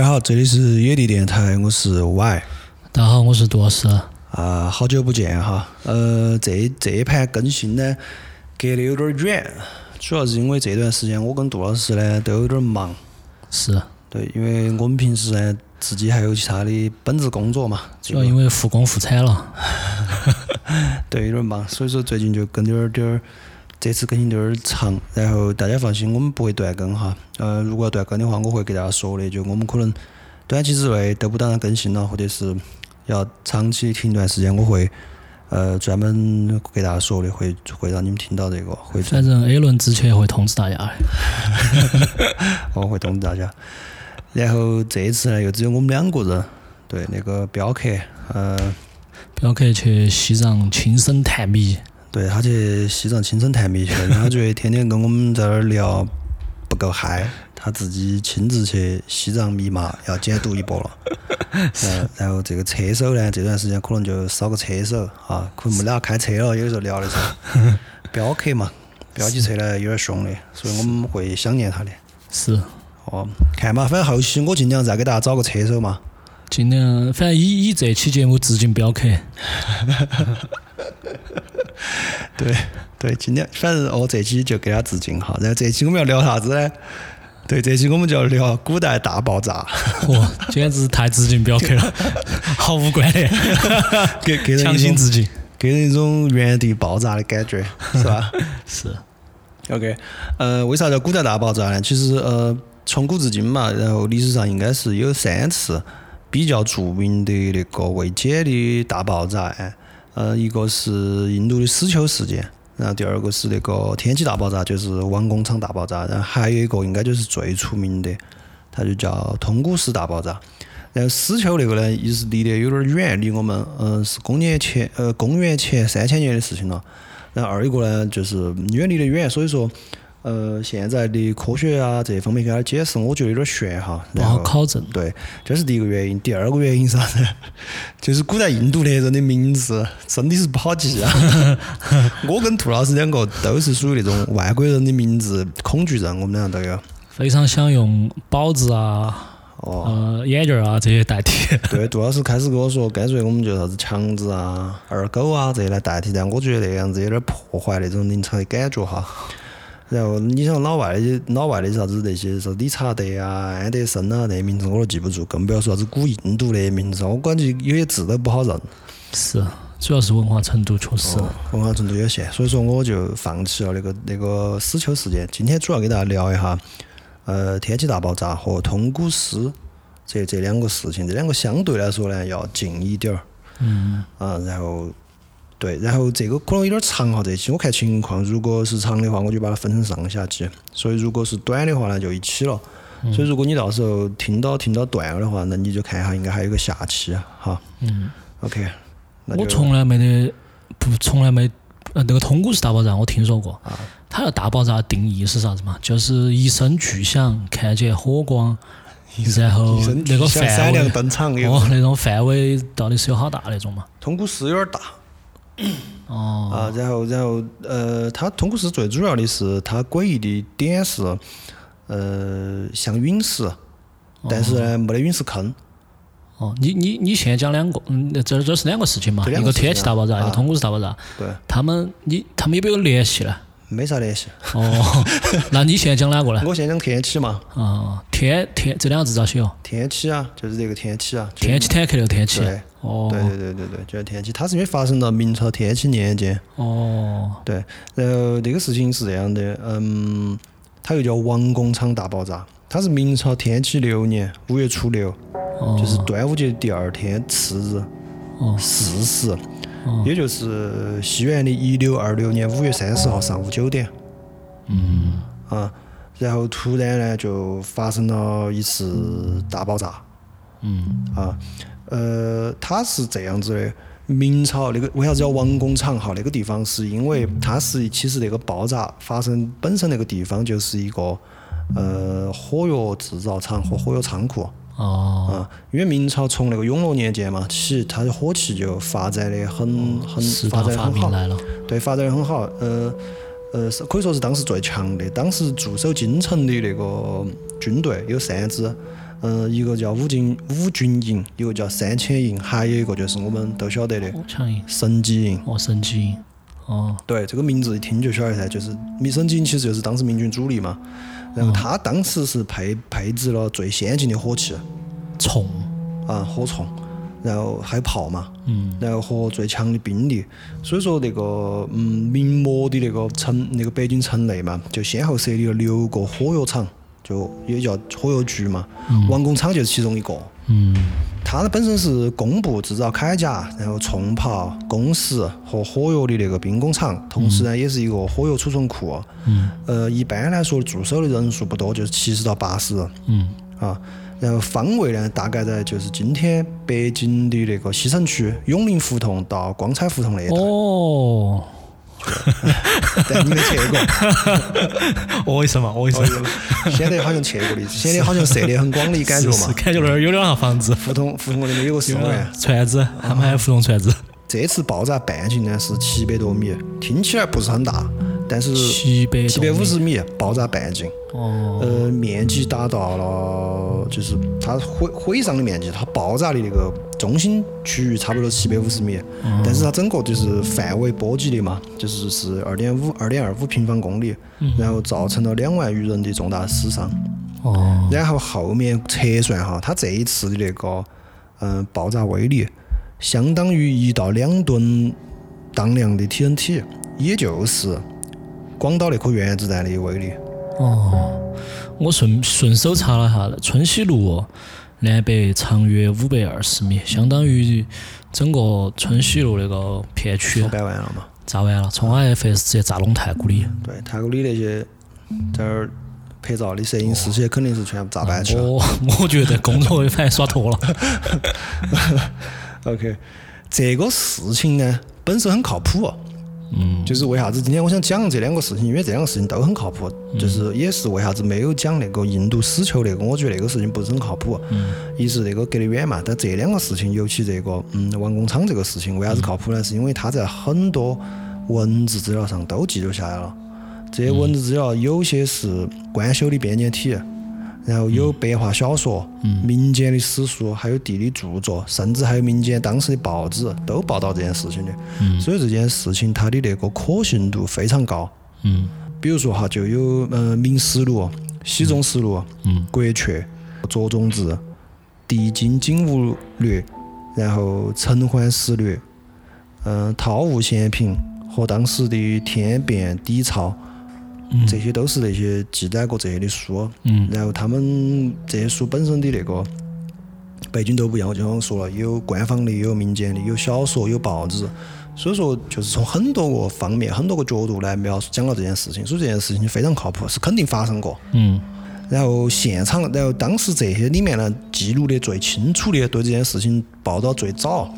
家好，这里是野地电台，我是 Y。大家好，我是杜老师。啊，好久不见哈。呃，这这一盘更新呢，隔得有点远，主要是因为这段时间我跟杜老师呢都有点忙。是。对，因为我们平时呢自己还有其他的本职工作嘛。主要因为复工复产了。对，有点忙，所以说最近就跟点儿点儿。这次更新有点长，然后大家放心，我们不会断更哈。呃，如果要断更的话，我会给大家说的，就我们可能短期之内都不打算更新了，或者是要长期停一段时间，我会呃专门给大家说的，会会让你们听到这个。会 反正 A 轮之前会通知大家 的。我会通知大家。然后这一次呢，又只有我们两个人，对那个镖客，呃，镖客去西藏亲身探秘。对他去西藏亲身探秘去了，他觉得天天跟我们在那儿聊不够嗨，他自己亲自去西藏密码要解读一波了。嗯，然后这个车手呢，这段时间可能就少个车手啊，可能没俩开车了，有时候聊的时候。镖客嘛，飙起车来有点凶的，所以我们会想念他的。是。哦，看嘛，反正后期我尽量再给大家找个车手嘛。尽量，反正以以这期节目致敬镖客。对对，今天反正哦，这期就给他致敬哈。然后这期我们要聊啥子呢？对，这期我们就要聊古代大爆炸。哇，简直太致敬镖客了，毫无关联，给给人强行致敬，给人一种原地爆炸的感觉，是吧？是。OK，呃，为啥叫古代大爆炸呢？其实呃，从古至今嘛，然后历史上应该是有三次比较著名的那个未解的大爆炸案。呃，一个是印度的死丘事件，然后第二个是那个天气大爆炸，就是王工厂大爆炸，然后还有一个应该就是最出名的，它就叫通古斯大爆炸。然后死丘那个呢，一是离得有点远，离我们，嗯，是公元前呃公元前三千年的事情了。然后二一个呢，就是因为离得远，所以说。呃，现在的科学啊，这方面给他解释，我觉得有点悬哈，不好考证。对，这是第一个原因。第二个原因是啥子？就是古代印度的人的名字真的是不好记啊。我跟兔老师两个都是属于那种外国人的名字恐惧症，我们两个都有。非常想用宝字啊，呃，眼镜啊这些代替。对，杜老师开始跟我说，干脆我们就啥子强子啊、二狗啊这些来代替，但我觉得那样子有点破坏那种临场的感觉哈。然后你想老外的老外的啥子那些啥理查德啊、安德森啊那些名字我都记不住，更不要说啥子古印度那些名字，我感觉有些字都不好认。是，主要是文化程度确实，文化程度有限，所以说我就放弃了那个那个死囚事件。今天主要给大家聊一下，呃，天气大爆炸和通古斯这这两个事情，这两个相对来说呢要近一点儿。嗯。啊，然后。对，然后这个可能有点长哈，这期我看情况，如果是长的话，我就把它分成上下集；所以如果是短的话呢，就一起了。所以如果你到时候听到听到断了的话，那你就看一下，应该还有个下期哈。嗯。OK。我从来没得不，从来没呃那个通古斯大爆炸我听说过。啊。它的大爆炸定义是啥子嘛？就是一声巨响，看见火光，然后那个范围哦，那种范围到底是有好大那种嘛？通古斯有点大。哦啊，然后，然后，呃，它通古斯最主要的是它诡异的点是，呃，像陨石，但是呢，没得陨石坑。哦，你你你现在讲两个，嗯，这这是两个事情嘛？一个天气大爆炸，一个通古斯大爆炸。对。他们，你他们有没有联系呢？没啥联系。哦，那你现在讲哪个呢？我现在讲天气嘛。啊，天天这两个字咋写哦？天气啊，就是这个天气啊。天气坦克那个天气。对。哦。对对对对对，就是天气。它是因为发生到明朝天启年间。哦。对，然后这个事情是这样的，嗯，它又叫王工厂大爆炸，它是明朝天启六年五月初六，就是端午节第二天次日，巳时。也就是西元的一六二六年五月三十号上午九点，嗯，啊，然后突然呢就发生了一次大爆炸，嗯，啊，呃，它是这样子的，明朝那个为啥子叫王工厂哈？那个地方是因为它是其实那个爆炸发生本身那个地方就是一个呃火药制造厂和火药仓库。哦，啊，因为明朝从那个永乐年间嘛起，它的火器就发展的很很发展很好，对，发展的很好，呃呃，是可以说是当时最强的。当时驻守京城的那个军队有三支，嗯，一个叫五军五军营，一个叫三千营，还有一个就是我们都晓得的神机营。哦，神机营。哦，对，这个名字一听就晓得噻，就是神机营其实就是当时民军主力嘛。然后他当时是配配置了最先进的火器，铳啊，火铳，然后还有炮嘛，嗯，然后和最强的兵力。所以说那个嗯，明末的那个城，那个北京城内嘛，就先后设立了六个火药厂。就也叫火药局嘛，王工厂就是其中一个。嗯，它本身是工部制造铠甲，然后冲炮、工石和火药的那个兵工厂，同时呢也是一个火药储存库。嗯，呃，一般来说驻守的人数不多，就是七十到八十人。嗯，啊，然后方位呢大概在就是今天北京的那个西城区永宁胡同到光彩胡同那一带。哦。但你没去过，我一声嘛，我为什么？显得好像去过的，显得好像涉猎很广的感觉嘛。感觉那儿有两套房子，胡同胡同那边有个四院。船子，他们还有胡同船子。这次爆炸半径呢是七百多米，听起来不是很大。但是七百七百五十米。爆炸半径，哦，呃，面积达到了，就是它毁毁伤的面积，它爆炸的那个中心区域差不多七百五十米，但是它整个就是范围波及的嘛，就是是二点五二点二五平方公里，然后造成了两万余人的重大死伤，哦，然后后面测算哈，它这一次的那个嗯爆炸威力，相当于一到两吨当量的 TNT，也就是。广岛那颗原子弹的威力。哦，我顺顺手查了下，春熙路南北长约五百二十米，相当于整个春熙路那个片区。炸完了嘛？炸完了，从 IFS 直接炸拢太古里。对，太古里那些在那儿拍照的摄影师些肯定是全部炸翻去了。我 我觉得工作反正耍脱了。OK，这个事情呢，本身很靠谱。嗯，就是为啥子今天我想讲这两个事情，因为这两个事情都很靠谱。就是也是为啥子没有讲那个印度死囚那个，我觉得那个事情不是很靠谱。嗯，一是那个隔得远嘛，但这两个事情，尤其这个嗯王工厂这个事情，为啥子靠谱呢？是因为他在很多文字资料上都记录下来了。这些文字资料有些是官修的编年体。然后有白话小说、民间的史书，还有地理著作，甚至还有民间当时的报纸都报道这件事情的。所以这件事情它的那个可信度非常高。嗯，比如说哈，就有嗯《明实录》《喜宗实录》嗯，《国阙》《卓中志》《帝京景物略》，然后《陈奂实略》嗯《韬物闲评》和当时的《天变底钞》。这些都是那些记载过这些的书，嗯然后他们这些书本身的那个背景都不一样。我就刚说了，有官方的，有民间的，有小说，有报纸。所以说，就是从很多个方面、很多个角度来描述讲了这件事情，所以这件事情非常靠谱，是肯定发生过。嗯。然后现场，然后当时这些里面呢，记录的最清楚的，对这件事情报道最早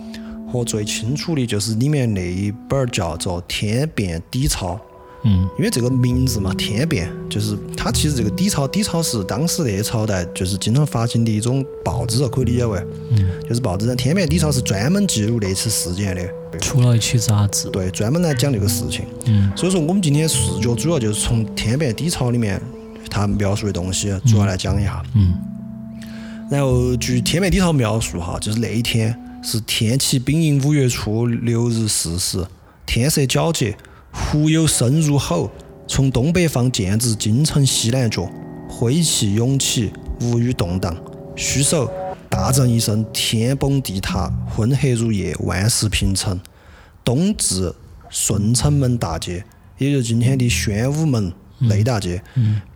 和最清楚的，就是里面那一本叫做《天变底钞》。嗯，因为这个名字嘛，天变就是它其实这个底钞，底钞是当时那些朝代就是经常发行的一种报纸，可以理解为，嗯，就是报纸上天变底钞是专门记录那次事件的，出了一期杂志，对，专门来讲这个事情。嗯，所以说我们今天视角主要就是从天变底钞里面它描述的东西主要来讲一下。嗯，然后据天变底钞描述哈，就是那一天是天启丙寅五月初六日巳时，天色皎洁。忽有声如吼，从东北方渐至京城西南角，晦气涌起，无语动荡。虚手大震一声，天崩地塌，昏黑如夜，万事平成。东至顺城门大街，也就是今天的宣武门内大街；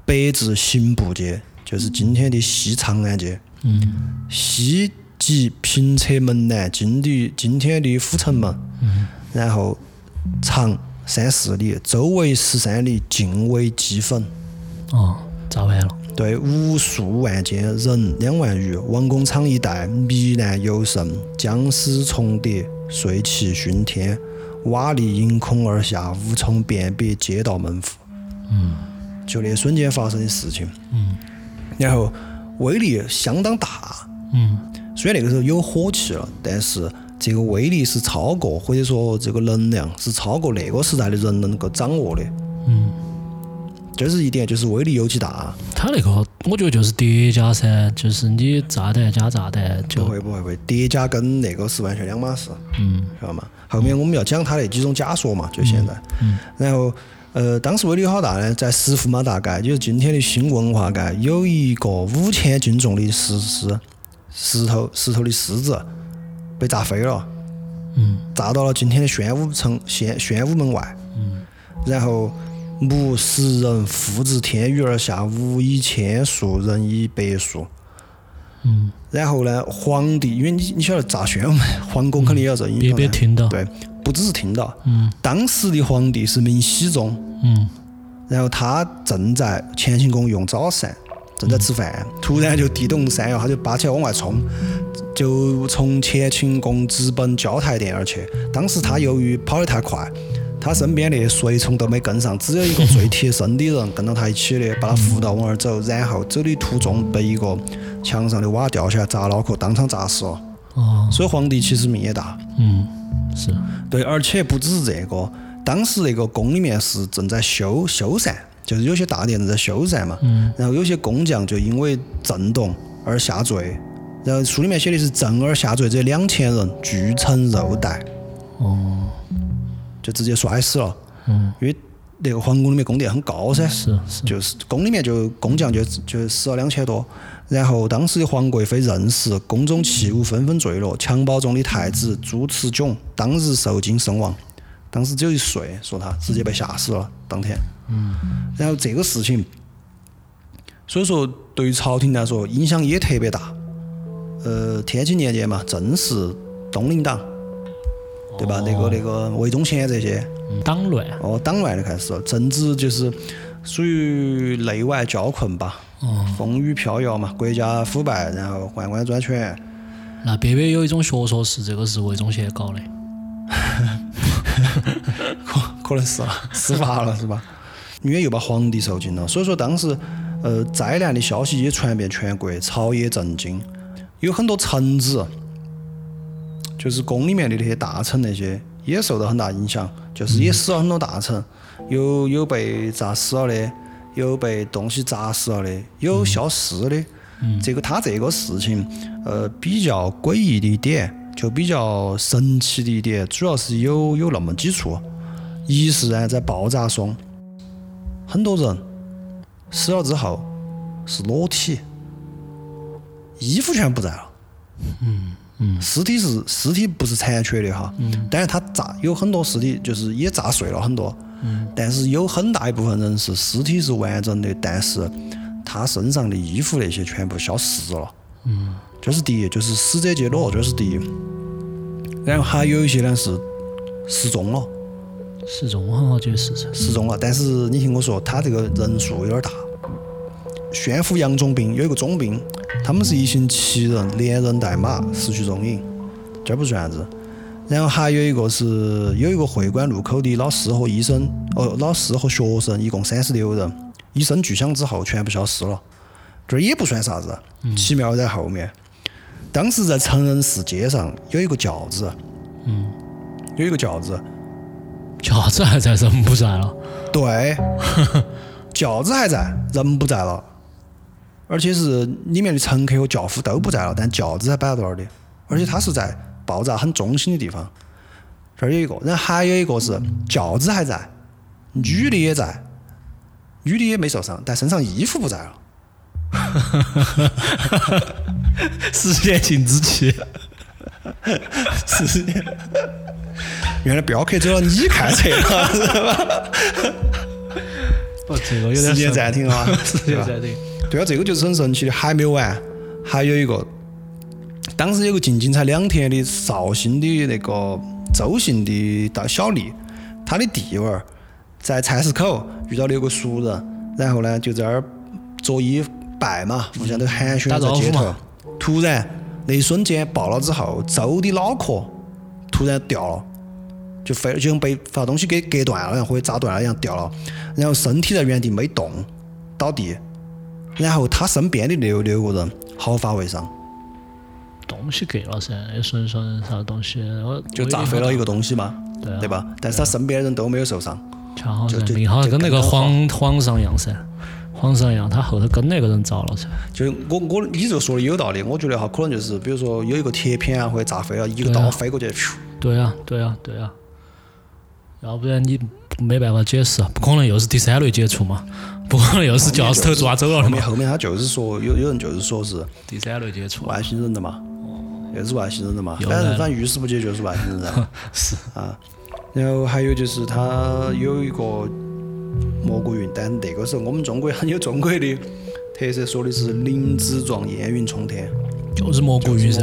北至刑部街，就是今天的西长安街；西即平车门南，今的今天的阜成门。然后长。三四里，周围十三里，尽为齑粉。哦，炸完了。对，无数万间，人两万余。王工厂一带糜烂尤甚，僵尸重叠，碎气熏天，瓦砾迎空而下，无从辨别街道门户。嗯，就那瞬间发生的事情。嗯，然后威力相当大。嗯，虽然那个时候有火气了，但是。这个威力是超过，或者说这个能量是超过那个时代的人能够掌握的。嗯，这是一点，就是威力尤其大。它那个，我觉得就是叠加噻，就是你炸弹加炸弹就。不会不会不会，叠加跟那个是完全两码事。嗯。晓得吗？后面我们要讲它那几种假说嘛，就现在。嗯。然后，呃，当时威力有好大呢？在石驸马大街，就是今天的新文化街，有一个五千斤重的石狮，石头石头的狮子被炸飞了。嗯。炸到了今天的宣武城宣宣武门外。嗯。然后。木石人复制天雨而下，无以千数，人以百数。嗯。然后呢，皇帝，因为你你晓得炸宣武门，皇宫肯定也要这音别别听到。对，不只是听到。嗯。当时的皇帝是明熹宗。嗯。然后他正在乾清宫用早膳，正在吃饭，突然就地动山摇，他就拔起来往外冲，就从乾清宫直奔交泰殿而去。当时他由于跑得太快。他身边的随从都没跟上，只有一个最贴身的人跟到他一起的，把他扶到往那儿走。然后走的途中被一个墙上的瓦掉下来砸脑壳，当场砸死了。哦。所以皇帝其实命也大。嗯，是。对，而且不只是这个，当时那个宫里面是正在修修缮，就是有些大殿正在修缮嘛。嗯。然后有些工匠就因为震动而下坠，然后书里面写的是震而下坠者两千人，俱成肉带。哦。就直接摔死了，嗯，因为那个皇宫里面宫殿很高噻，是是，就是宫里面就工匠就就死了两千多，然后当时的皇贵妃认识，宫中器物纷纷坠落，襁褓中的太子朱慈炯当日受惊身亡，当时只有一岁，说他直接被吓死了当天，嗯，然后这个事情，所以说对于朝廷来说影响也特别大，呃，天启年间嘛，正是东林党。对吧？那个那个魏忠贤这些党乱哦，党乱就开始了，政治就是属于内外交困吧，哦风雨飘摇嘛，国家腐败，然后宦官专权。那边边有一种学说是这个是魏忠贤搞的，可可能是了，司法了是吧？因为又把皇帝受惊了，所以说当时呃灾难的消息也传遍全国，朝野震惊，有很多臣子。就是宫里面的那些大臣，那些也受到很大影响，就是也死了很多大臣，有有被炸死了的，有被东西砸死了的，有消失的。这个他这个事情，呃，比较诡异的一点，就比较神奇的一点，主要是有有那么几处。一是呢，在爆炸中，很多人死了之后是裸体，衣服全不在了。嗯嗯。尸体是尸体不是残缺的哈，但是他炸有很多尸体就是也炸碎了很多，但是有很大一部分人是尸体是完整的，但是他身上的衣服那些全部消失了，嗯这是第一，就是死者皆裸，这是第一。然后还有一些呢是失踪了，失踪很好解释失踪了，但是你听我说，他这个人数有点大。宣府杨总兵有一个总兵。他们是一行七人，连人带马，失去踪影，这不算啥子。然后还有一个是有一个会馆路口的老师和医生，哦，老师和学生，一共三十六人，一声巨响之后全部消失了。这也不算啥子，奇妙在后面。当时在成人寺街上有一个轿子，嗯，有一个轿子，轿子还在，人不在了。对，轿子还在，人不在了。而且是里面的乘客和轿夫都不在了，但轿子还摆到那儿的，而且它是在爆炸很中心的地方。这儿有一个，然后还有一个是轿子还在，女的也在，女的也没受伤，但身上衣服不在了。十年禁之期，十年。原来镖客走了，你看车了是吧？哦，这个有点时间暂停啊，时间暂停。对啊，这个就是很神奇的，还没有完，还有一个，当时有个进京才两天的绍兴的那个周姓的到小丽，她的弟娃儿在菜市口遇到了有个熟人，然后呢就在那儿作揖拜嘛，互相都寒暄在街头，突然那一瞬间爆了之后，周的脑壳突然掉了，就飞，就像被发东西给隔断了一样，或者砸断了一样掉了，然后身体在原地没动，倒地。然后他身边的六六个人毫发未伤，东西隔了噻，顺顺啥东西，就炸飞了一个东西嘛，对对吧？但是他身边的人都没有受伤，恰好噻，命好跟那个皇皇上一样噻。皇上一样，他后头跟那个人遭了噻。就我我你这个说的有道理，我觉得哈，可能就是比如说有一个铁片啊，或者炸飞了，一个刀飞过去，对啊，对啊，对啊。要不然你没办法解释，不可能又是第三类接触嘛，不可能又是教室头抓走了的嘛。后面他就是说有有人就是说是第三类接触，外星人的嘛，又是外星人的嘛，反正反正遇事不解就是外星人噻。是啊，然后还有就是他有一个。蘑菇云，但那个时候我们中国很有中国的 特色，说的是灵芝状烟云冲天，就是蘑菇云噻，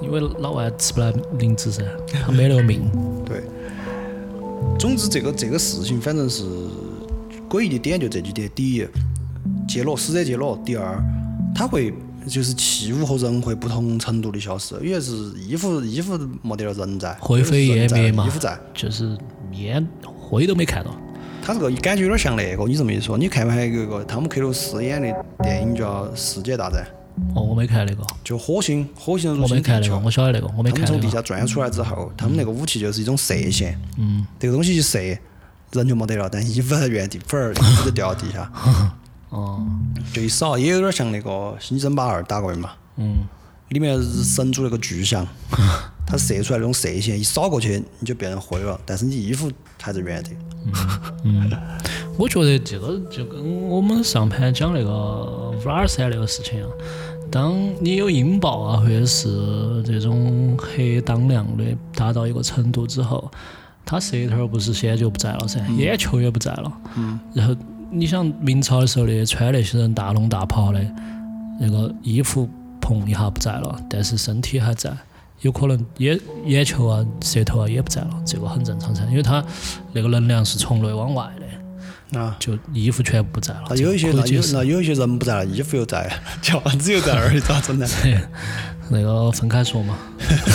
因为老外吃不来灵芝噻，他没那个命。对，总之这个这个事情反正是诡异的点就这几点：第一，揭露死者揭露；第二，他会就是器物和人会不同程度的消失，因为是衣服衣服没得了人在，灰飞烟灭嘛，衣服在，就是烟灰都没看到。他这个感觉有点像那个，你这么一说，你看没？还有一个汤姆克鲁斯演的电影叫《世界大战》。哦，我没看那个。就火星，火星我没看那个，我晓得那个，我没看他们从地下钻出来之后，他们那个武器就是一种射线。嗯。这个东西一射，人就没得了，但衣服在原地，粉儿衣服就掉到地下。哦。就一扫，也有点像那个《星际争霸二》打过的嘛。嗯。里面神族那个巨像，它射出来那种射线一扫过去，你就变成灰了，但是你衣服还在原地。嗯，我觉得这个就跟我们上盘讲那个五二三那个事情一样，当你有音爆啊，或者是这种黑当量的达到一个程度之后，它舌头不是先就不在了噻，眼球也不在了。嗯。然后你想明朝的时候的穿那些人大龙大袍的，那个衣服砰一下不在了，但是身体还在。有可能眼眼球啊、舌头啊也不在了，这个很正常噻，因为它那个能量是从内往外的，啊，就衣服全部不在了。那有一些那有那有一些人不在了，衣服又在，轿子又在那儿，咋整呢？那个分开说嘛。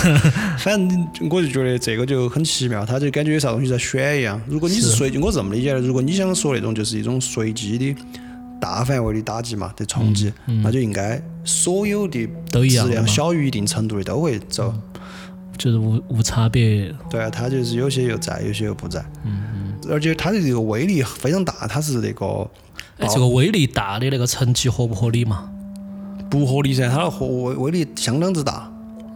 反正我就觉得这个就很奇妙，他就感觉有啥东西在选一样。如果你是随，我这么理解的，如果你想说那种就是一种随机的。大范围的打击嘛，的冲击，那就应该所有的质量小于一定程度的都会走，就是无无差别。对啊，它就是有些又在，有些又不在。嗯嗯。而且它的这个威力非常大，它是那个。哎，这个威力大的那个成绩合不合理嘛？不合理噻，它的威威力相当之大。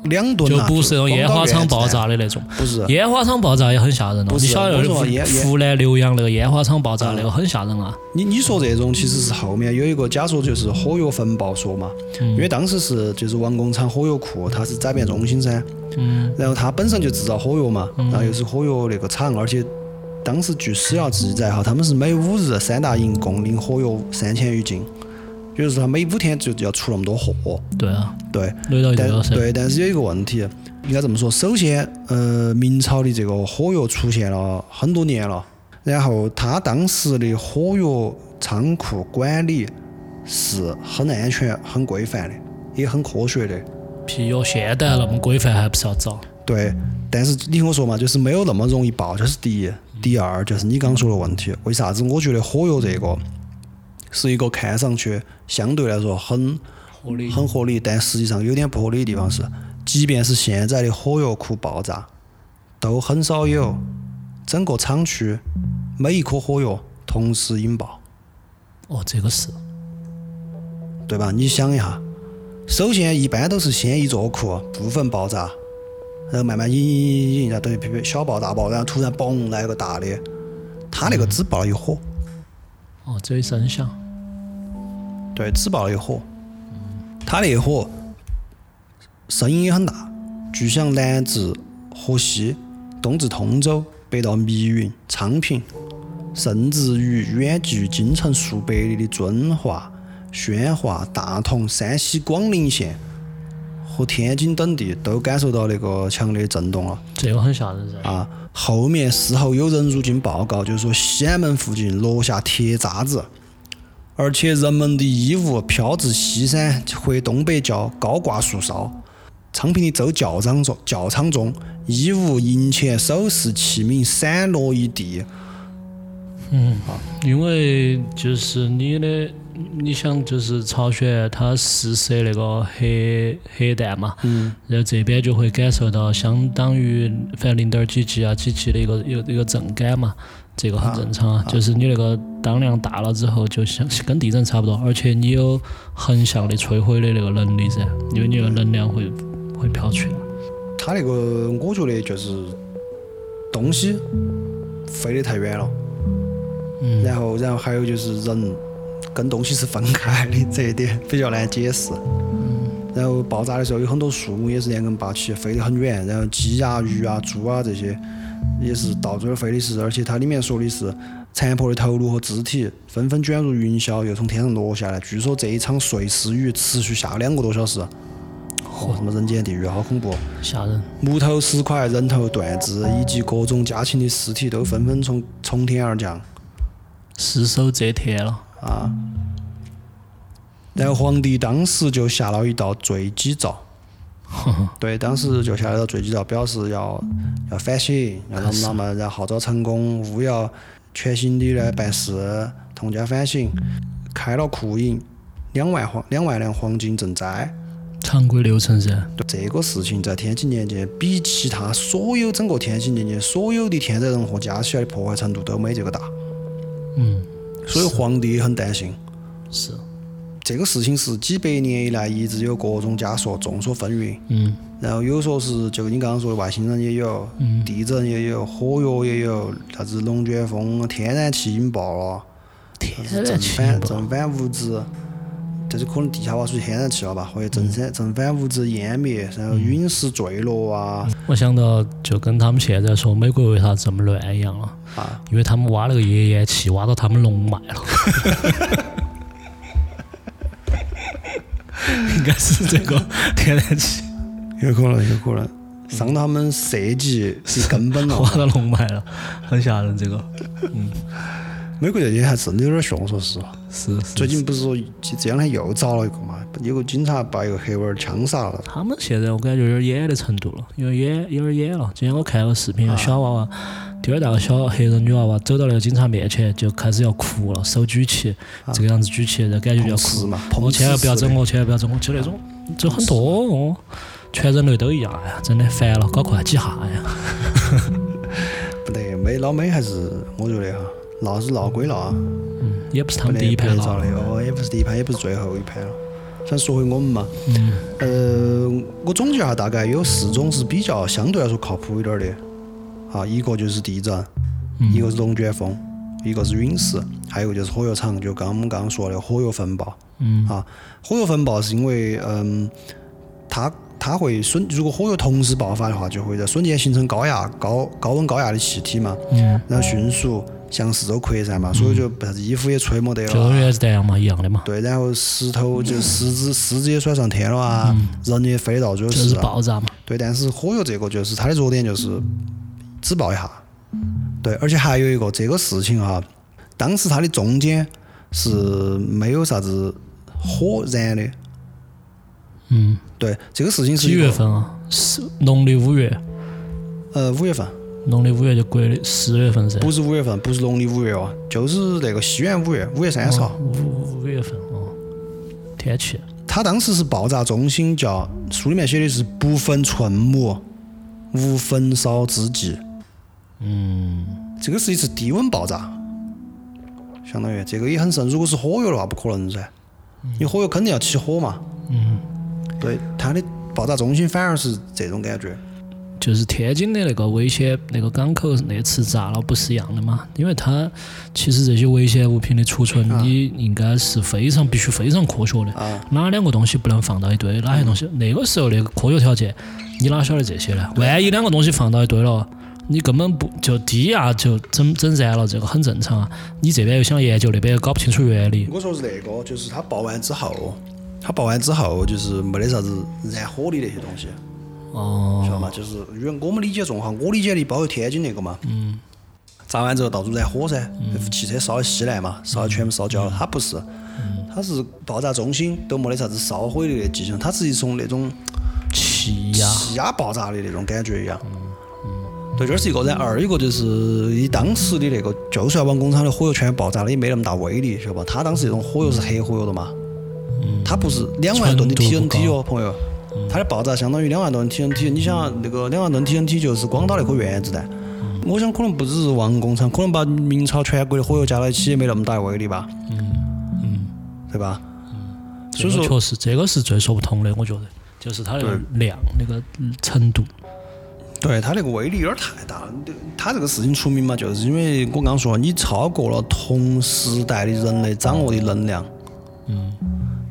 两吨就不是那种烟花厂爆炸的那种，不是烟花厂爆炸也很吓人哦。你晓得湖南浏阳那个烟花厂爆炸那个很吓人啊。你你说这种其实是后面有一个假说，就是火药焚爆说嘛。因为当时是就是王工厂火药库，它是载便中心噻。嗯。然后它本身就制造火药嘛，然后又是火药那个厂，而且当时据史料记载哈，他们是每五日三大营共领火药三千余斤。比如说，他每五天就要出那么多货。对啊。对。但对，但是有一个问题，应该这么说：首先，呃，明朝的这个火药出现了很多年了，然后他当时的火药仓库管理是很安全、很规范的，也很科学的。屁哟，现代那么规范还不是要找？对，但是你听我说嘛，就是没有那么容易爆，这是第一。第二，就是你刚说的问题，为啥子我觉得火药这个？是一个看上去相对来说很合理、很合理，但实际上有点不合理的地方是，即便是现在的火药库爆炸，都很少有整个厂区每一颗火药同时引爆。哦，这个是，对吧？你想一下，首先一般都是先一座库部分爆炸，然后慢慢引引引引，然后等于小爆大爆，然后突然嘣来个大的，他那个只爆了一火。哦，只有声响。对，只爆了一火，他那火声音也很大，巨响南至河西，东至通州，北到密云、昌平，甚至于远距京城数百里的遵化、宣化、大同、山西广陵县和天津等地都感受到那个强烈震动了。这个很吓人噻。啊，后面事后有人入境报告，就是说西安门附近落下铁渣子。而且人们的衣物飘至西山或东北角，高挂树梢。昌平的周教场中，教场中衣物、银钱、首饰、器皿散落一地。嗯，因为就是你的你想就是朝鲜它试射那个核核弹嘛，嗯然后这边就会感受到相当于反正零点几级啊几级的一个一个一个震感嘛，这个很正常啊。就是你那个当量大了之后，就像跟地震差不多，而且你有横向的摧毁的那个能力噻，因为你那个能量会会飘去。它那个我觉得就是东西飞得太远了，嗯然后然后还有就是人跟东西是分开的，这一点比较难解释。然后爆炸的时候有很多树木也是连根拔起，飞得很远，然后鸡啊、鱼啊、猪啊这些也是到处都飞的是，而且它里面说的是残破的头颅和肢体纷纷卷入云霄，又从天上落下来。据说这一场碎尸雨持续下两个多小时，哦，什么人间地狱，好恐怖！吓人。木头、石块、人头断肢以及各种家禽的尸体都纷纷从从天而降尸首遮天了。啊！然后皇帝当时就下了一道罪己诏，对，当时就下了一道罪己诏，表示要要反省，要啷么啷么，然后号召成功，务要全心的来办事，痛加反省，开了库银两万黄两万两黄金赈灾。常规流程噻，这个事情在天启年间，比其他所有整个天启年间所有的天灾人祸加起来的破坏程度都没这个大，嗯，所以皇帝很担心。是，这个事情是几百年以来一直有各种假说，众说纷纭。嗯。然后有说是就你刚刚说的外星人也有，嗯。地震也有，火药也有，啥子龙卷风、天然气引爆了，天然气引爆正反物质，这就可能地下挖出天然气了吧，或者嗯正反正反物质湮灭，然后陨石坠落啊我想到就跟他们现在说美国为啥这么乱一样了，啊。因为他们挖那个页岩气挖到他们龙脉了。应该是这个天然气有可能，有可能伤到他们设计是根本了。挖到龙脉了，很吓人。这个美国这些还真的有点凶，说实话。是是。最近不是说这两天又找了一个嘛，有个警察把一个黑娃儿枪杀了。他们现在我感觉有点演的程度了，有点演有点演了。今天我看了个视频，有小娃娃，第二大个小黑人女娃娃走到那个警察面前，就开始要哭了，手举起，这个样子举起，然后感觉就要哭。我碰千万不要整整我，千万不要整我，就那种，就很多哦，全人类都一样，哎呀，真的烦了，搞快几下呀。不得，美老美还是我觉得哈，闹是闹归闹啊，嗯，也不是他们第一盘闹得不得遭的哦，也不是第一盘，也不是最后一盘了。想说回我们嘛，嗯。呃，我总结下大概有四种是比较相对来说靠谱一点儿的，啊，一个就是地震，一个是龙卷风，一个是陨石，还有一个就是火药厂，就刚我们刚刚说的火药风暴。嗯。啊，火药风暴是因为嗯，它它会瞬，如果火药同时爆发的话，就会在瞬间形成高压、高高温高压的气体嘛，嗯，然后迅速向四周扩散嘛，所以就啥子衣服也吹没得了啊。原子弹嘛一样的嘛，对，然后石头就石子石子也甩上天了啊，人也飞到就是。爆炸嘛。对，但是火药这个就是它的弱点就是只爆一下。对，而且还有一个这个事情哈，当时它的中间是没有啥子火燃的。嗯，对，这个事情是几月份啊？是农历五月，呃，五月份，农历五月就国历十月份噻。不是五月份，不是农历五月哦，就是那个西元五月，五月三十号。五五月份哦，天气。它当时是爆炸中心叫书里面写的是不焚寸木，无焚烧之际。嗯，这个是一次低温爆炸，相当于这个也很神。如果是火药的话，不可能噻，你火药肯定要起火嘛。嗯，对，它的爆炸中心反而是这种感觉。就是天津的那个危险那个港口那次炸了，不是一样的嘛？因为它其实这些危险物品的储存，你应该是非常必须非常科学的。啊哪两个东西不能放到一堆？哪些东西？那个时候那个科学条件，你哪晓得这些呢？万一两个东西放到一堆了，你根本不就低压就整整燃了，这个很正常啊。你这边又想研究，那边又搞不清楚原理。我说是那个，就是它爆完之后，它爆完之后就是没得啥子燃火的那些东西。哦，晓得吗？就是因为我们理解中哈，我理解的包括天津那个嘛，嗯，炸完之后到处燃火噻，汽车烧的稀烂嘛，烧的全部烧焦了。它不是，它是爆炸中心都没得啥子烧毁的迹象，它是一种那种气压。气压爆炸的那种感觉一样。对，这是一个。然后二一个就是以当时的那个，就算往工厂的火药全爆炸了，也没那么大威力，晓得吧？它当时那种火药是黑火药的嘛，它不是两万吨的 TNT 高哦，朋友，它的爆炸相当于两万吨 TNT。你想那个两万吨 TNT 就是光打那颗原子弹，我想可能不只是王工厂，可能把明朝全国的火药加到一起也没那么大威力吧，嗯嗯，对吧？嗯所以说确实这个是最说不通的，我觉得，就是它那个量那个程度。对它那个威力有点太大了。它这个事情出名嘛，就是因为我刚刚说了，你超过了同时代的人类掌握的能量。嗯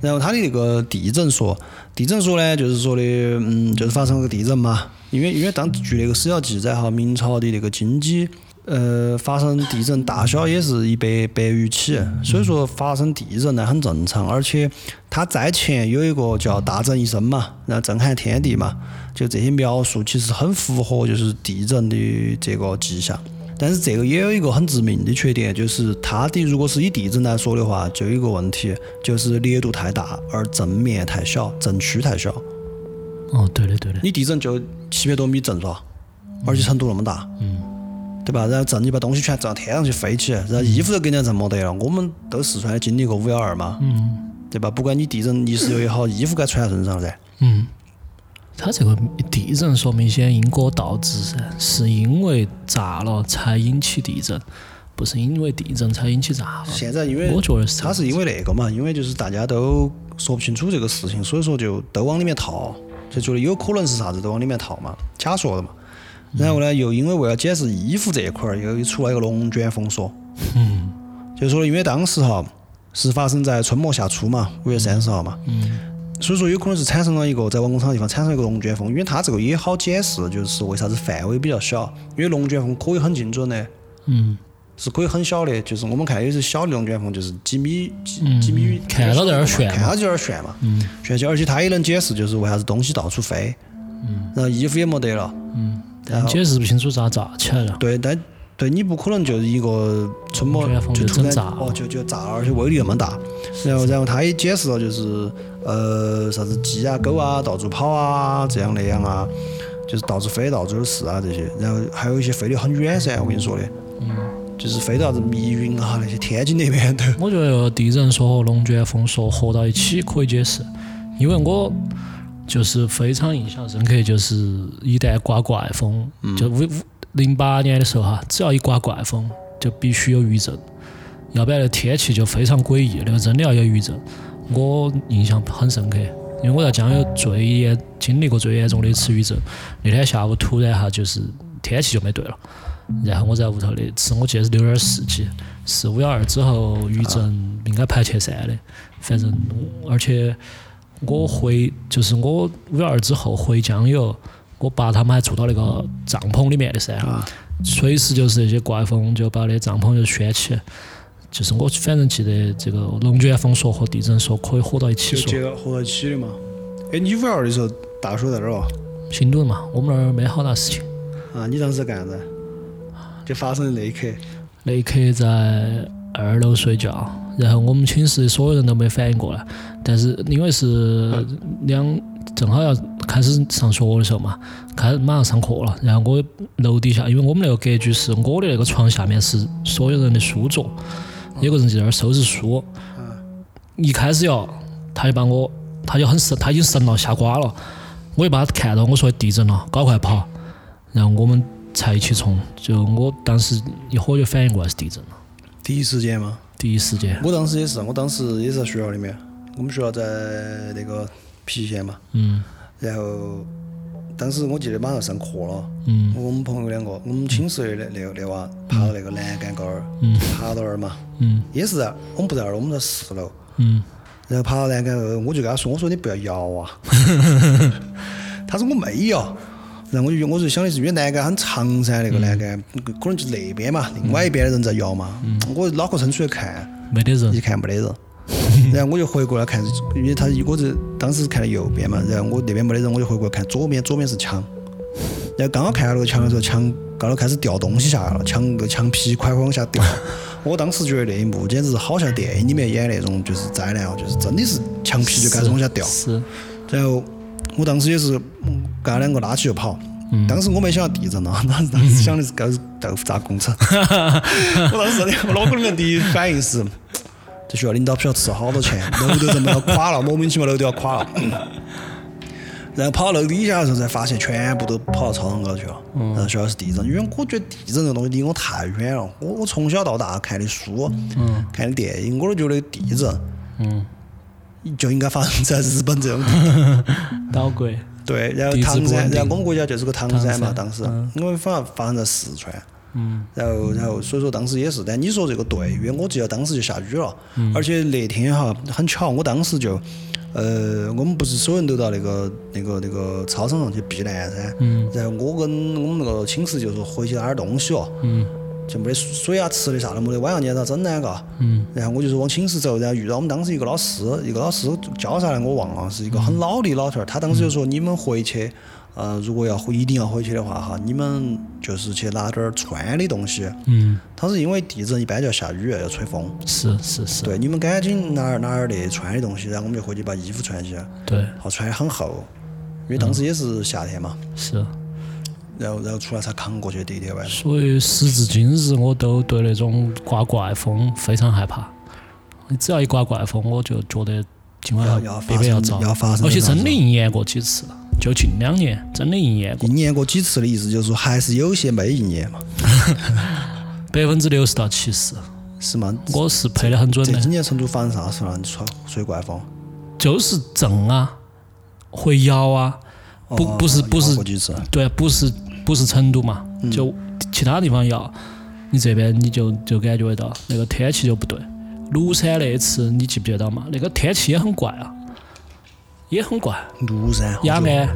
然后它的那个地震说，地震说呢，就是说的，嗯，就是发生了个地震嘛。因为因为当据那个史料记载哈，明朝的那个经济，呃，发生地震大小也是一百百余起，所以说发生地震呢很正常。而且它在前有一个叫大震一声嘛，然后震撼天地嘛，就这些描述其实很符合就是地震的这个迹象。但是这个也有一个很致命的缺点，就是它的如果是以地震来说的话，就有一个问题，就是烈度太大，而震面太小，震区太小。哦，对的对的。你地震就七百多米震了，而且程度那么大，嗯对吧？然后震你把东西全震到天上去飞起，然后衣服都给人家震没得了。我们都四川经历过五幺二嘛，嗯对吧？不管你地震泥石流也好，衣服该穿在身上噻。嗯，它这个地震说明显因果倒置噻，是因为炸了才引起地震，不是因为地震才引起炸了。现在因为我觉得是它是因为那个嘛，因为就是大家都说不清楚这个事情，所以说就都往里面套，就觉得有可能是啥子都往里面套嘛，假说的嘛。然后呢，又因为为了解释衣服这一块儿，又出了一个龙卷风说，嗯。就说因为当时哈是发生在春末夏初嘛，五月三十号嘛，嗯所以说有可能是产生了一个在王工厂的地方产生了一个龙卷风，因为它这个也好解释，就是为啥子范围比较小，因为龙卷风可以很精准的，嗯是可以很小的，就是我们看有些小的龙卷风就是几米几嗯，几米，看到在那儿旋。看到就有点旋嘛，嗯旋起，而且它也能解释就是为啥子东西到处飞，嗯然后衣服也没得了，嗯，然后但解释不清楚咋炸起来了。对，但对你不可能就是一个春末就突然炸哦就就炸了，而且威力那么大，然后然后他也解释了就是呃啥子鸡啊狗啊到处跑啊这样那样啊，就是到处飞到处有事啊这些，然后还有一些飞得很远噻，我跟你说的，嗯就是飞到啥子密云啊那些天津那边都。我觉得地震说和龙卷风说合到一起可以解释，因为我就是非常印象深刻，就是一旦刮怪风，就五五零八年的时候哈，只要一刮怪风，就必须有余震，要不然那天气就非常诡异，那个真的要有余震。我印象很深刻，因为我在江油最严经历过最严重的一次余震，那天下午突然哈就是天气就没对了。然后我在屋头的次我记得是六点四几，是五幺二之后余震应该排前三的，反正而且我回就是我五幺二之后回江油，我爸他们还住到那个帐篷里面的噻，随时就是那些怪风就把那帐篷就掀起，就是我反正记得这个龙卷风说和地震说可以合到一起说合合到一起的嘛。哎，你五幺二的时候大学在哪儿哦？新都嘛，我们那儿没好大事情。啊，你当时在干啥子？就发生的那一刻，那一刻在二楼睡觉，然后我们寝室所有人都没反应过来，但是因为是两正好要开始上学的时候嘛，开马上上课了，然后我楼底下，因为我们那个格局是我的那个床下面是所有人的书桌，有个人在那儿收拾书，一开始哟，他就把我，他就很神，他已经神了，吓瓜了，我就把他看到，我说地震了，赶快跑，然后我们才一起冲，就我当时一会儿就反应过来是地震了，第一时间吗。第一时间，我当时也是，我当时也是在学校里面，我们学校在那个郫县嘛，嗯。然后当时我记得马上上课了，嗯。我们朋友两个，我们寝室的那那那娃爬到那个栏杆高儿，嗯。爬到那儿嘛，嗯。也是在我们不在二楼，我们在四楼，嗯。然后爬到栏杆后，我就跟他说，我说你不要摇啊，他说我没摇。然后我就我就想的是，因为栏杆很长噻，那个栏杆可能就那边嘛，另外一边的人在摇嘛。我脑壳伸出去看，没得人。一，看没得人，然后我就回过来看，因为他我这当时看的右边嘛，然后我那边没得人，我就回过来看左边，左边是墙，然后刚好看到那个墙的时候，墙高头开始掉东西下来了，墙个墙皮快往下掉。我当时觉得那一幕简直好像电影里面演那种就是灾难哦，就是真的是墙皮就开始往下掉。是，然后我当时也是嗯跟他两个拉起就跑，当时我没想到地震了，当时当时想的是搞豆腐渣工程。我当时我脑壳里面第一反应是，这学校领导不晓得吃了好多钱，楼都这么要垮了，莫名其妙楼都要垮了。然后跑到楼底下的时候，才发现全部都跑到操场高头去了。然后学校是地震，因为我觉得地震这个东西离我太远了。我我从小到大看的书、看的电影，我都觉得地震嗯，就应该发生在日本这种地方。岛国，对，然后唐山，然后我们国家就是个唐山嘛，山当时我们反而发生在四川。嗯。然后，然后，所以说当时也是，但你说这个对，因为我记得当时就下雨了，嗯。而且那天哈很巧，我当时就，呃，我们不是所有人都到那个那个那个操场上去避难噻，嗯。然后我跟我们那个寝室就说回去拿点东西哦，嗯。就没得水啊、吃的啥都没得，晚上你咋整呢？嘎，嗯。然后我就是往寝室走，然后遇到我们当时一个老师，一个老师叫啥来我忘了，是一个很老的老头儿。他当时就说：“你们回去，呃，如果要回一定要回去的话哈，你们就是去拿点儿穿的东西。嗯，它是因为地震一般就要下雨，要吹风。是是是，对，你们赶紧拿点儿拿点儿那穿的东西，然后我们就回去把衣服穿起，对好穿得很厚，因为当时也是夏天嘛。是。然后然后出来才扛过去第一天晚上。所以时至今日，我都对那种刮怪风非常害怕。你只要一刮怪风，我就觉得今晚要要别别要遭，发生而且真的应验过几次，就近两年真的应验过，应验过几次的意思就是说还是有些没应验嘛，百分之六十到七十，是吗？我是配得很准的这几。年成都发生啥事了？你吹吹怪风？就是震啊，会摇啊，不哦不是不是？对，不是不是成都嘛，就其他地方摇，你这边你就就感觉到那个天气就不对。庐山那次你记不记得到嘛？那个天气也很怪啊，也很怪。庐山。雅安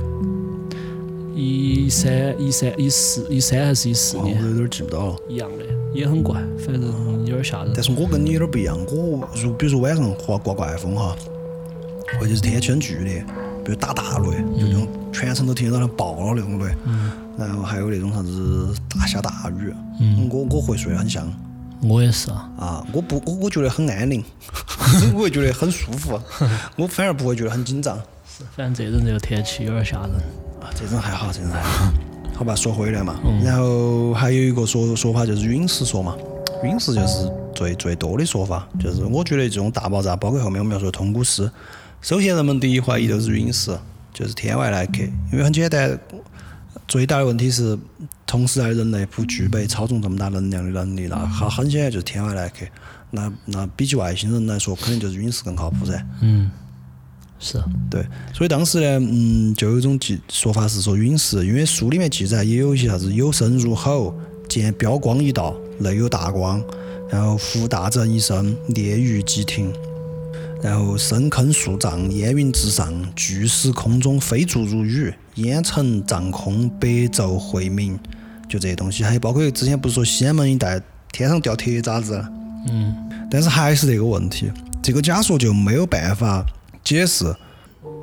一三一三一四一三还是一四年我年有点记不到了。一样的，也很怪，反正有点吓人。但是我跟你有点不一样，我如比如说晚上刮刮怪风哈，或者是天气很剧烈，比如打大雷，就那种全程都听得到它爆了那种雷。然后还有那种啥子大下大雨，我我会睡得很香我也是啊，啊，我不我我觉得很安宁，我会觉得很舒服，我反而不会觉得很紧张。反正这阵这个天气有点吓人。啊，这种还好，这种还好。好吧，说回来嘛，然后还有一个说说法就是陨石说嘛，陨石就是最最多的说法，就是我觉得这种大爆炸，包括后面我们要说的通古斯，首先人们第一怀疑都是陨石，就是天外来客，因为很简单，最大的问题是同时代人类不具备操纵这么大能量的能力，那很很显然就是天外来客。那那比起外星人来说，肯定就是陨石更靠谱噻。嗯，是。对，所以当时呢，嗯，就有一种记说法是说陨石，因为书里面记载也有一些啥子有声如吼，见标光一道，内有大光，然后呼大震一声，烈雨即停，然后深坑数丈，烟云直上，巨石空中飞注如雨，烟尘涨空，白昼晦明，就这些东西，还有包括之前不是说西安门一带天上掉铁渣子，嗯，但是还是这个问题，这个假说就没有办法解释。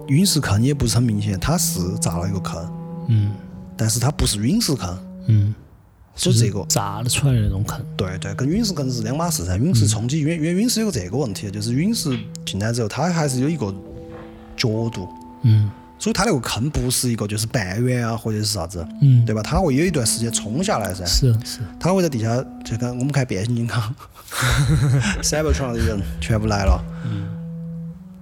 陨石坑也不是很明显，它是炸了一个坑，嗯。但是它不是陨石坑，嗯，所以这个。炸得出来的那种坑。对对，跟陨石坑是两码事噻。陨石冲击，因为因为陨石有个这个问题，就是陨石进来之后，它还是有一个角度，嗯所以它那个坑不是一个就是半圆啊或者是啥子，嗯，对吧？它会有一段时间冲下来噻，是是，它会在地下，就跟我们看变形金刚，三百床的人全部来了，嗯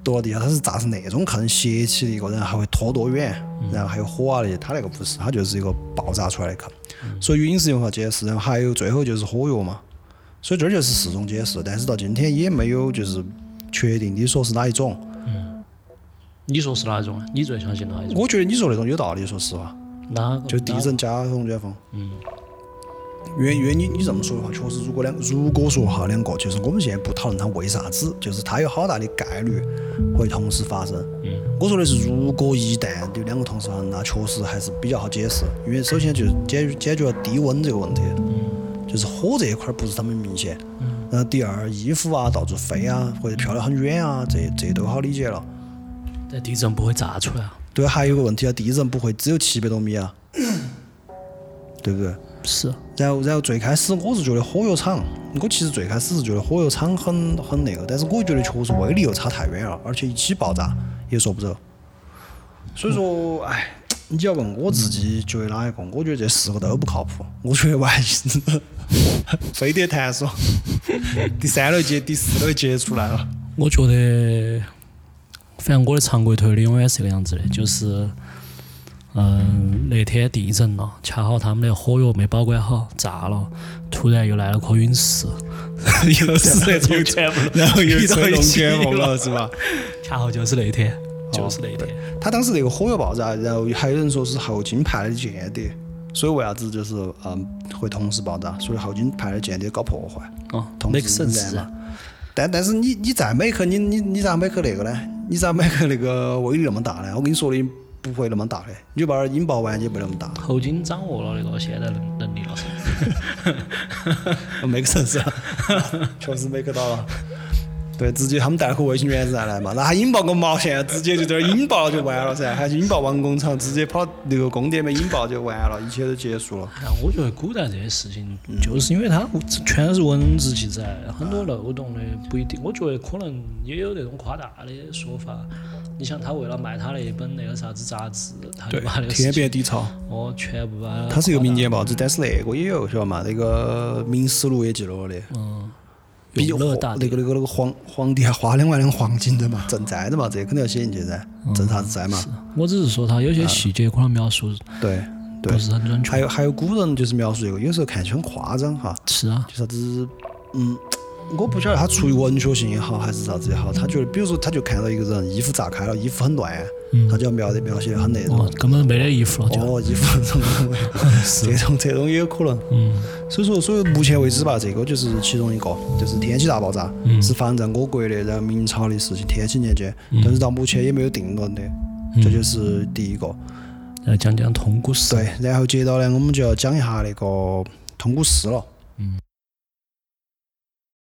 躲到地下，它是炸成那种坑，斜起的一个，然后还会拖多远，然后还有火啊那些，它那个不是，它就是一个爆炸出来的坑，所以陨石用法解释，然后还有最后就是火药嘛，所以这儿就是四种解释，但是到今天也没有就是确定的说是哪一种，你说是哪一种啊？你最相信哪一种？我觉得你说那种有道理，说实话。哪个？就地震加龙卷风。嗯。因为因为你你这么说的话，确实，如果两如果说哈两个，就是我们现在不讨论它为啥子，就是它有好大的概率会同时发生。嗯。我说的是，如果一旦有两个同时发生，那确实还是比较好解释，因为首先就是解决解决了低温这个问题。嗯。就是火这一块儿不是那么明显。嗯。然后第二，衣服啊到处飞啊，或者飘得很远啊，这这都好理解了。但地震不会炸出来啊。对，还有个问题啊，地震不会只有七百多米啊，对不对？是。然后，然后最开始我是觉得火药厂，我其实最开始是觉得火药厂很很那个，但是我觉得确实威力又差太远了，而且一起爆炸也说不走。所以说，哎，你要问我自己觉得哪一个？我觉得这四个都不靠谱。我觉得外星人飞碟探索第三类接第四类接出来了。我觉得，反正我的常规推理永远是这个样子的，就是，嗯，那天地震了，恰好他们的火药没保管好，炸了，突然又来了颗陨石，又是那种全部 然后又吹龙起卷风了了，是吧？恰好就是那天，就是那天。他当时那个火药爆炸，然后还有人说是后金派的间谍，所以为啥子就是嗯会同时爆炸？所以后金派的间谍搞破坏，哦同时燃嘛。但但是你你再美克你你你咋美克那个呢？你咋买个那个威力那么大呢？我跟你说的不会那么大的，你就把它引爆完也不那么大。后金掌握了那个现在能能力了噻。没个损失，确实没克到了。对，直接他们带颗卫星原子弹来嘛，那还引爆个毛线？直接就这儿引爆了就完了噻，还引爆王工厂，直接跑那个宫殿没引爆就完了，一切都结束了。哎我觉得古代这些事情，就是因为它全是文字记载，很多漏洞的不一定。我觉得可能也有那种夸大的说法。你想，他为了卖他那一本那个啥子杂志，他就把那个天情边底槽，哦全部把它它是一个民间报纸，但是那个也有晓得嘛？那个《明实录》也记录了的，嗯，比较大那个那个那个皇皇帝还花两万两黄金的嘛，赈灾的嘛，这个肯定要写进去噻，赈啥子灾嘛？我只是说他有些细节可能描述对对不。是很准确。还有还有古人就是描述这个，有时候看起来很夸张哈，是啊，就啥子，嗯，我不晓得他出于文学性也好，还是啥子也好，他觉得，比如说，他就看到一个人衣服炸开了，衣服很乱，嗯他就要描的描写得很那种，哦，根本没得衣服了就。哦，衣服 这种，这种这种也有可能。嗯所以说，所以目前为止吧，这个就是其中一个，就是天气大爆炸，嗯是发生在我国的，然后明朝的事情，天启年间，但是到目前也没有定论的，嗯这就是第一个。来讲讲通古史。对，然后接到呢，我们就要讲一下那个通古诗了。嗯